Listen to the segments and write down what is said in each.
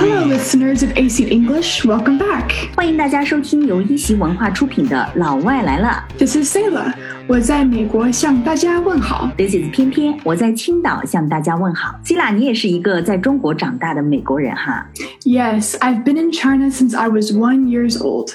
Hello, listeners of AC English. Welcome back. 欢迎大家收听由一席文化出品的《老外来了》。This is Selah. 我在美国向大家问好。》，This is 偏偏，我在青岛向大家问好。希拉，你也是一个在中国长大的美国人哈，Yes, I've been in China since I was one years old.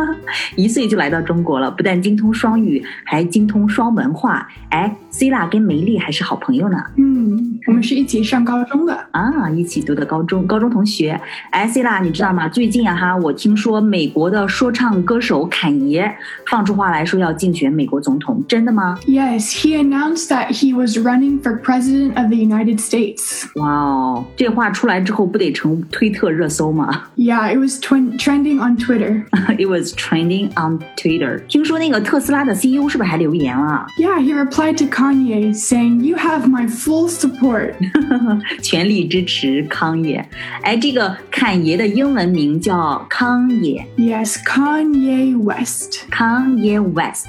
一岁就来到中国了，不但精通双语，还精通双文化。哎，希拉跟梅丽还是好朋友呢。嗯，我们是一起上高中的。啊，一起读的高中，高中同学。哎，C 拉，你知道吗？最近啊哈，我听说美国的说唱歌手侃爷放出话来说要竞选美国总统，真的吗？ Yes, he announced that he was running for president of the United States. 哇哦，这话出来之后不得成推特热搜吗 Yeah, it was twin- trending on Twitter. ？It was trending on Twitter。听说那个特斯拉的 CEO 是不是还留言了？ Yeah, he replied to Kanye saying, You have my full support. 全力支持康也。哎，这个侃爷的英文名叫康也。 Yes, Kanye West. Kanye West，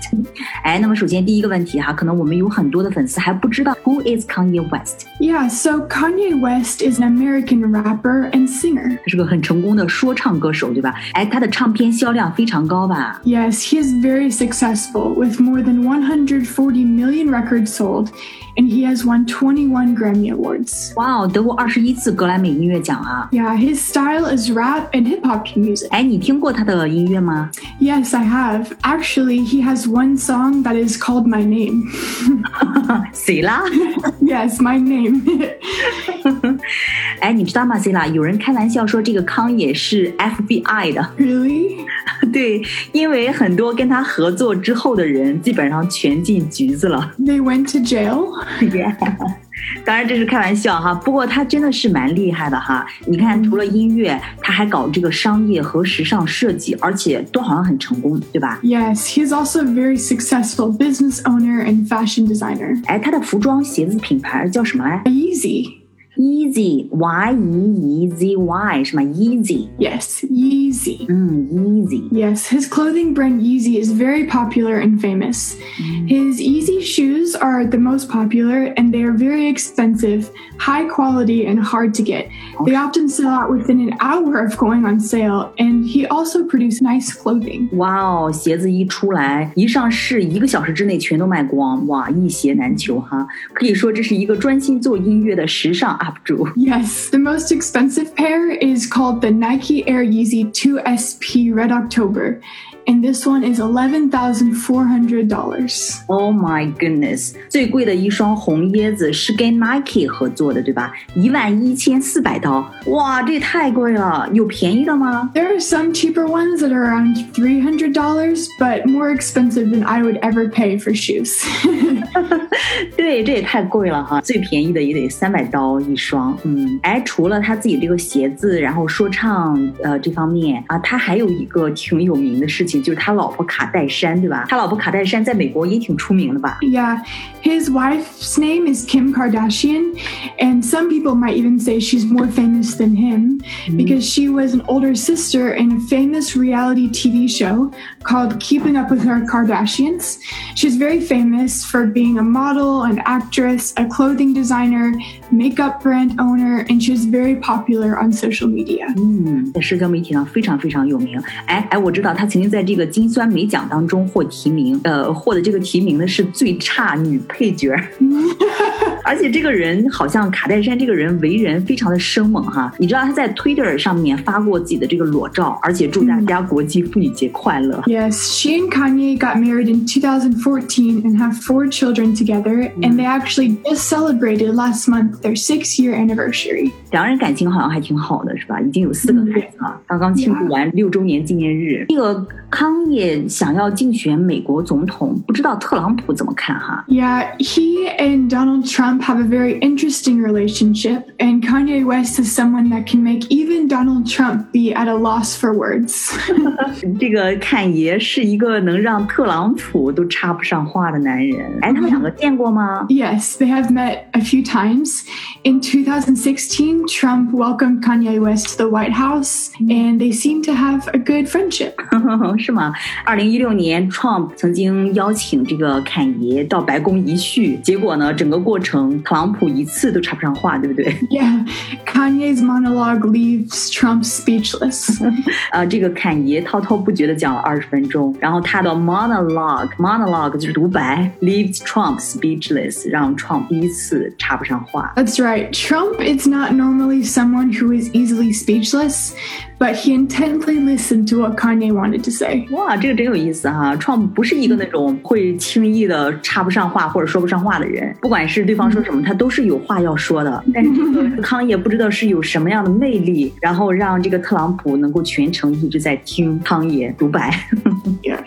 哎，那么 首先第一个问题哈，可能我们有很多的粉丝还不知道 Who is Kanye West？ Yeah, so Kanye West is an American rapper and singer. 他是个很成功的说唱歌手，对吧？哎，他的唱片销量非常高吧？ Yes, he is very successful with more than 140 million records sold, and he has won 21 Grammy Awards. 哇哦，得过二十一次格莱美音乐奖啊！ Yeah, his style is rap and hip hop music. 哎，你听过他的音乐吗？ Yes, I have. Actually, he has one song that is called My Name. 谁啦？ yes, My Name. 哎，你知道吗，C 啦？有人开玩笑说这个康也是 FBI 的， really? 对，因为很多跟他合作之后的人基本上全进局子了。 They went to jail? 当然这是开玩笑哈，不过他真的是蛮厉害的哈。你看，除了音乐，他还搞这个商业和时尚设计，而且都好像很成功，对吧？Yes, he is also a very successful business owner and fashion designer. 哎，他的服装鞋子品牌叫什么来 Yeezy. Easy, y e e z y 是吗？Easy. Yes, Yeezy. Mm, Yes, his clothing brand Yeezy is very popular and famous. Mm. His Yeezy shoes are the most popular and they are very expensive, high quality, and hard to get. They often sell out within an hour of going on sale, and he also produces nice clothing. Wow, Yes, the most expensive pair is called the Nike Air Yeezy 2 SP Red October, and this one is $11,400. Oh my goodness！最贵的一双红椰子是跟 Nike 合作的，对吧？一万一千四百刀，哇，这也太贵了！有便宜的吗？ There are some cheaper ones that are around $300, but more expensive than I would ever pay for shoes. 对，这也太贵了哈！最便宜的也得三百刀一双。嗯，哎，除了他自己这个鞋子，然后说唱呃这方面啊，他还有一个挺有名的事情， 就是他老婆卡戴珊，对吧？他老婆卡戴珊在美国也挺出名的吧？ yeah, his wife's name is Kim Kardashian, and some people might even say she's more famous than him because she was an older sister in a famous reality TV show called Keeping Up with Her Kardashians. She's very famous for being a model, an actress, a clothing designer, makeup brand owner, and she was very popular on social media. 嗯，在社交媒体上非常非常有名。哎哎，我知道他曾经在 这个金酸梅奖当中获提名，呃，获得这个提名的是最差女配角儿。而且这个人好像卡戴珊这个人为人非常的生猛哈，你知道他在 Twitter 上面发过自己的这个裸照，而且祝大家国际妇女节快乐。Yes, she and Kanye got married in 2014 and have four children together, and they actually just celebrated last month their six year anniversary. 两人感情好像还挺好的，是吧？已经有四个孩子了，刚刚庆祝完六周年纪念日。这个康也想要竞选美国总统，不知道特朗普怎么看哈？ Yeah, he and Donald Trump have a very interesting relationship, and Kanye West is someone that can make even Donald Trump be at a loss for words. 这个侃爷是一个能让特朗普都插不上话的男人。哎，他们两个见过吗？ yes, they have met a few times. In 2016, Trump welcomed Kanye West to the White House, and they seem to have a good friendship. 是吗？二零一六年，Trump 曾经邀请这个坎爷到白宫一叙，结果呢，整个过程特朗普一次都插不上话，对不对？Yeah, Kanye's monologue leaves Trump speechless. 呃，这个坎爷滔滔不绝的讲了二十分钟，然后他的 monologue，monologue 就是独白，leaves Trump speechless，让 Trump 第一次插不上话。That's right. Trump is not normally someone who is easily speechless, but he intently listened to what Kanye wanted to say. 哇，这个真有意思哈！Trump 不是一个那种会轻易的插不上话或者说不上话的人，不管是对方说什么，他都是有话要说的。但是这个康也不知道是有什么样的魅力，然后让这个特朗普能够全程一直在听康也独白。Yeah.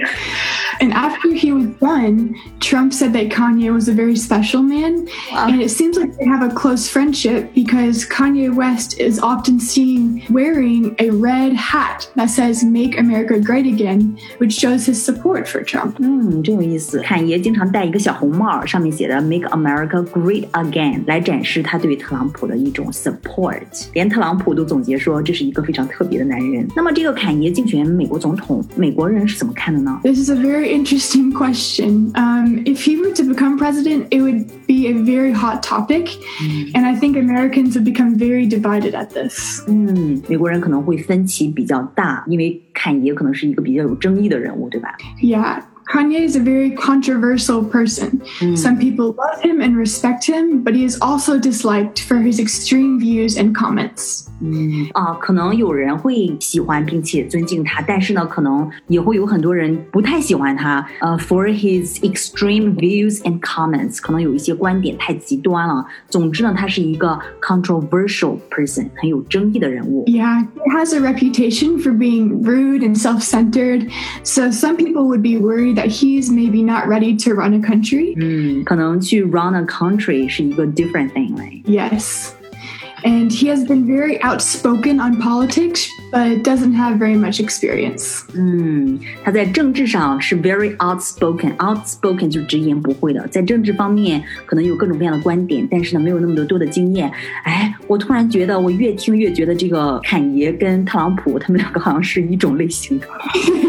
And after he was done, Trump said that Kanye was a very special man. And it seems like they have a close friendship because Kanye West is often seen wearing a red hat that says Make America Great Again, which shows his support for Trump. 嗯，真有意思。侃爷经常戴一个小红帽，上面写的 “Make America Great Again”，来展示他对特朗普的一种 support。连特朗普都总结说这是一个非常特别的男人。那么这个侃爷竞选美国总统，美国人是怎么看的呢？ This is a very interesting question. Um, if he were to become president, it would be a very hot topic. And I think Americans would become very divided at this. 嗯，美国人可能会分歧比较大，因为侃爷可能是一个比较有争议的人物，对吧？ Yeah. Kanye is a very controversial person. Some people love him and respect him, but he is also disliked for his extreme views and comments. 嗯啊，可能有人会喜欢并且尊敬他，但是呢，可能也会有很多人不太喜欢他。呃，for his extreme views and comments，可能有一些观点太极端了。总之呢，他是一个 controversial person，很有争议的人物。 Yeah, he has a reputation for being rude and self centered. So some people would be worried that he's maybe not ready to run a country. 嗯，可能去 run a country 是一个 different thing 嘞。 Yes. And he has been very outspoken on politics, but doesn't have very much experience. 嗯，他在政治上是 very outspoken，outspoken 就是直言不讳的，在政治方面可能有各种各样的观点，但是呢，没有那么多多的经验。哎，我突然觉得，我越听越觉得这个侃爷跟特朗普他们两个好像是一种类型的。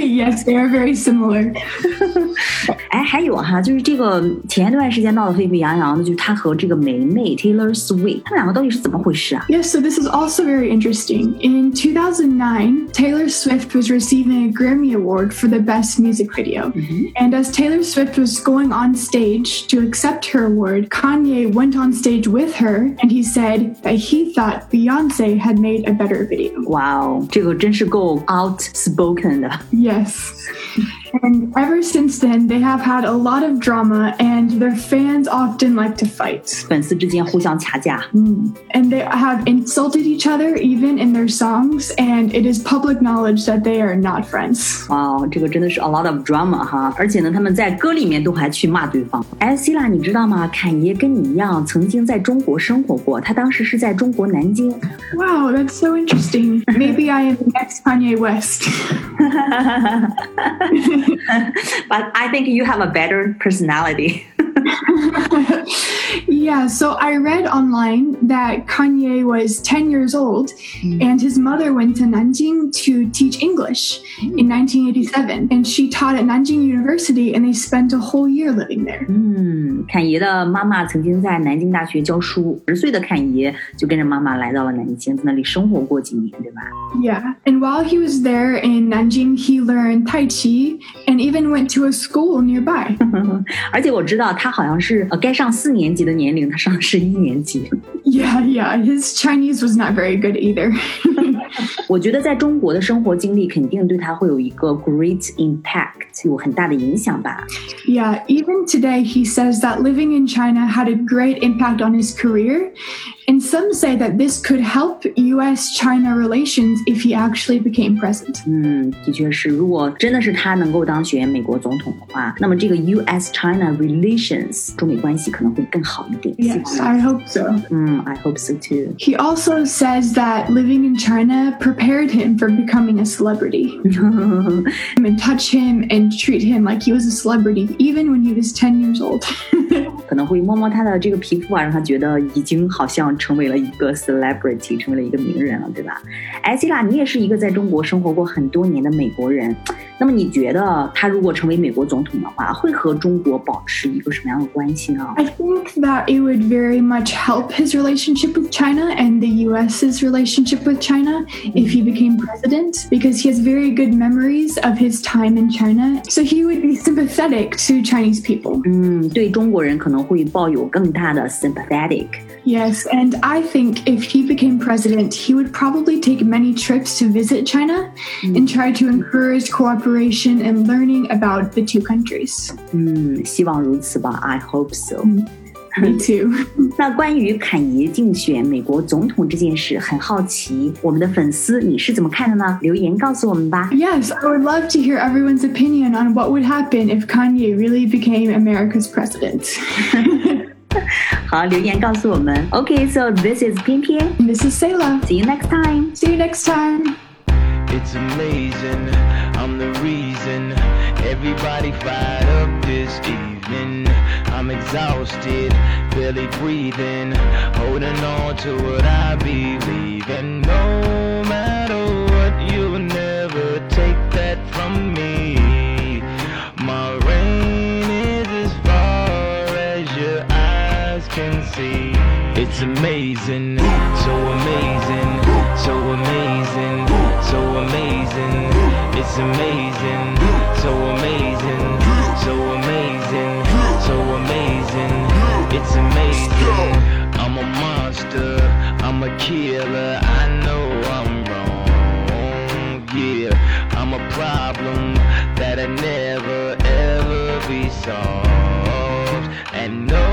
yes, they are very similar. 还有哈，就是这个前一段时间闹得沸沸扬扬的，就是他和这个霉霉 Taylor Swift，他们两个到底是怎么回事啊？Yes, so this is also very interesting. In 2009, Taylor Swift was receiving a Grammy Award for the best music video, mm-hmm. and as Taylor Swift was going on stage to accept her award, Kanye went on stage with her, and he said that he thought Beyonce had made a better video. Wow，这个真是够 outspoken 的。Yes. And ever since then, they have had a lot of drama, and their fans often like to fight. 粉丝之间互相掐架。 And they have insulted each other even in their songs, and it is public knowledge that they are not friends. 哇哦，这个真的是 a lot of drama 哈！而且呢，他们在歌里面都还去骂对方。哎，希拉，你知道吗？侃爷跟你一样，曾经在中国生活过，他当时是在中国南京。 Wow, that's so interesting. Maybe I am the next Kanye West. But I think you have a better personality yeah, so I read online that Kanye was 10 years old and his mother went to Nanjing to teach English in 1987. And she taught at Nanjing University and they spent a whole year living there. 嗯，侃爷的妈妈曾经在南京大学教书，十岁的侃爷就跟着妈妈来到了南京，在那里生活过几年，对吧？ Yeah, and while he was there in Nanjing, he learned Tai Chi and even went to a school nearby. 而且我知道他 好像是呃该上四年级的年龄，他上的是一年级。 yeah, yeah, his Chinese was not very good either. 我觉得在中国的生活经历肯定对他会有一个 great impact，有很大的影响吧。 Yeah, even today, he says that living in China had a great impact on his career. And some say that this could help US China relations if he actually became president. 嗯，的确是，如果真的是他能够当选美国总统的话，那么这个 U.S. China relations 中美关系可能会更好一点。 Yes, I hope so. 嗯，I hope so too。 He also says that living in China prepared him for becoming a celebrity. and touch him and treat him like he was a celebrity, even when he was 10 years old. 可能会摸摸他的这个皮肤啊，让他觉得已经好像 成为了一个 celebrity，成为了一个名人了，对吧？哎，希拉，你也是一个在中国生活过很多年的美国人，那么你觉得他如果成为美国总统的话，会和中国保持一个什么样的关系呢？I think that it would very much help his relationship with China and the U.S.'s relationship with China if he became president, because he has very good memories of his time in China, so he would be sympathetic to Chinese people. 嗯，对中国人可能会抱有更大的 sympathetic。 Yes, and I think if he became president, he would probably take many trips to visit China and try to encourage cooperation and learning about the two countries. 嗯，希望如此吧。I hope so. Me too. 那关于侃爷竞选美国总统这件事，很好奇，我们的粉丝你是怎么看的呢？留言告诉我们吧。 Yes, I would love to hear everyone's opinion on what would happen if Kanye really became America's president. 好，留言告诉我们。OK，so、okay, this is 翩翩，this is Selah。See you next time. See you next time. It's amazing. I'm the reason everybody fired up this evening. I'm exhausted, barely breathing, holding on to what I believe and know. See. It's amazing, so amazing, so amazing, so amazing. It's amazing, so amazing, so amazing, so amazing. It's amazing. I'm a monster, I'm a killer. I know I'm wrong. Yeah, I'm a problem that'll never ever be solved. And no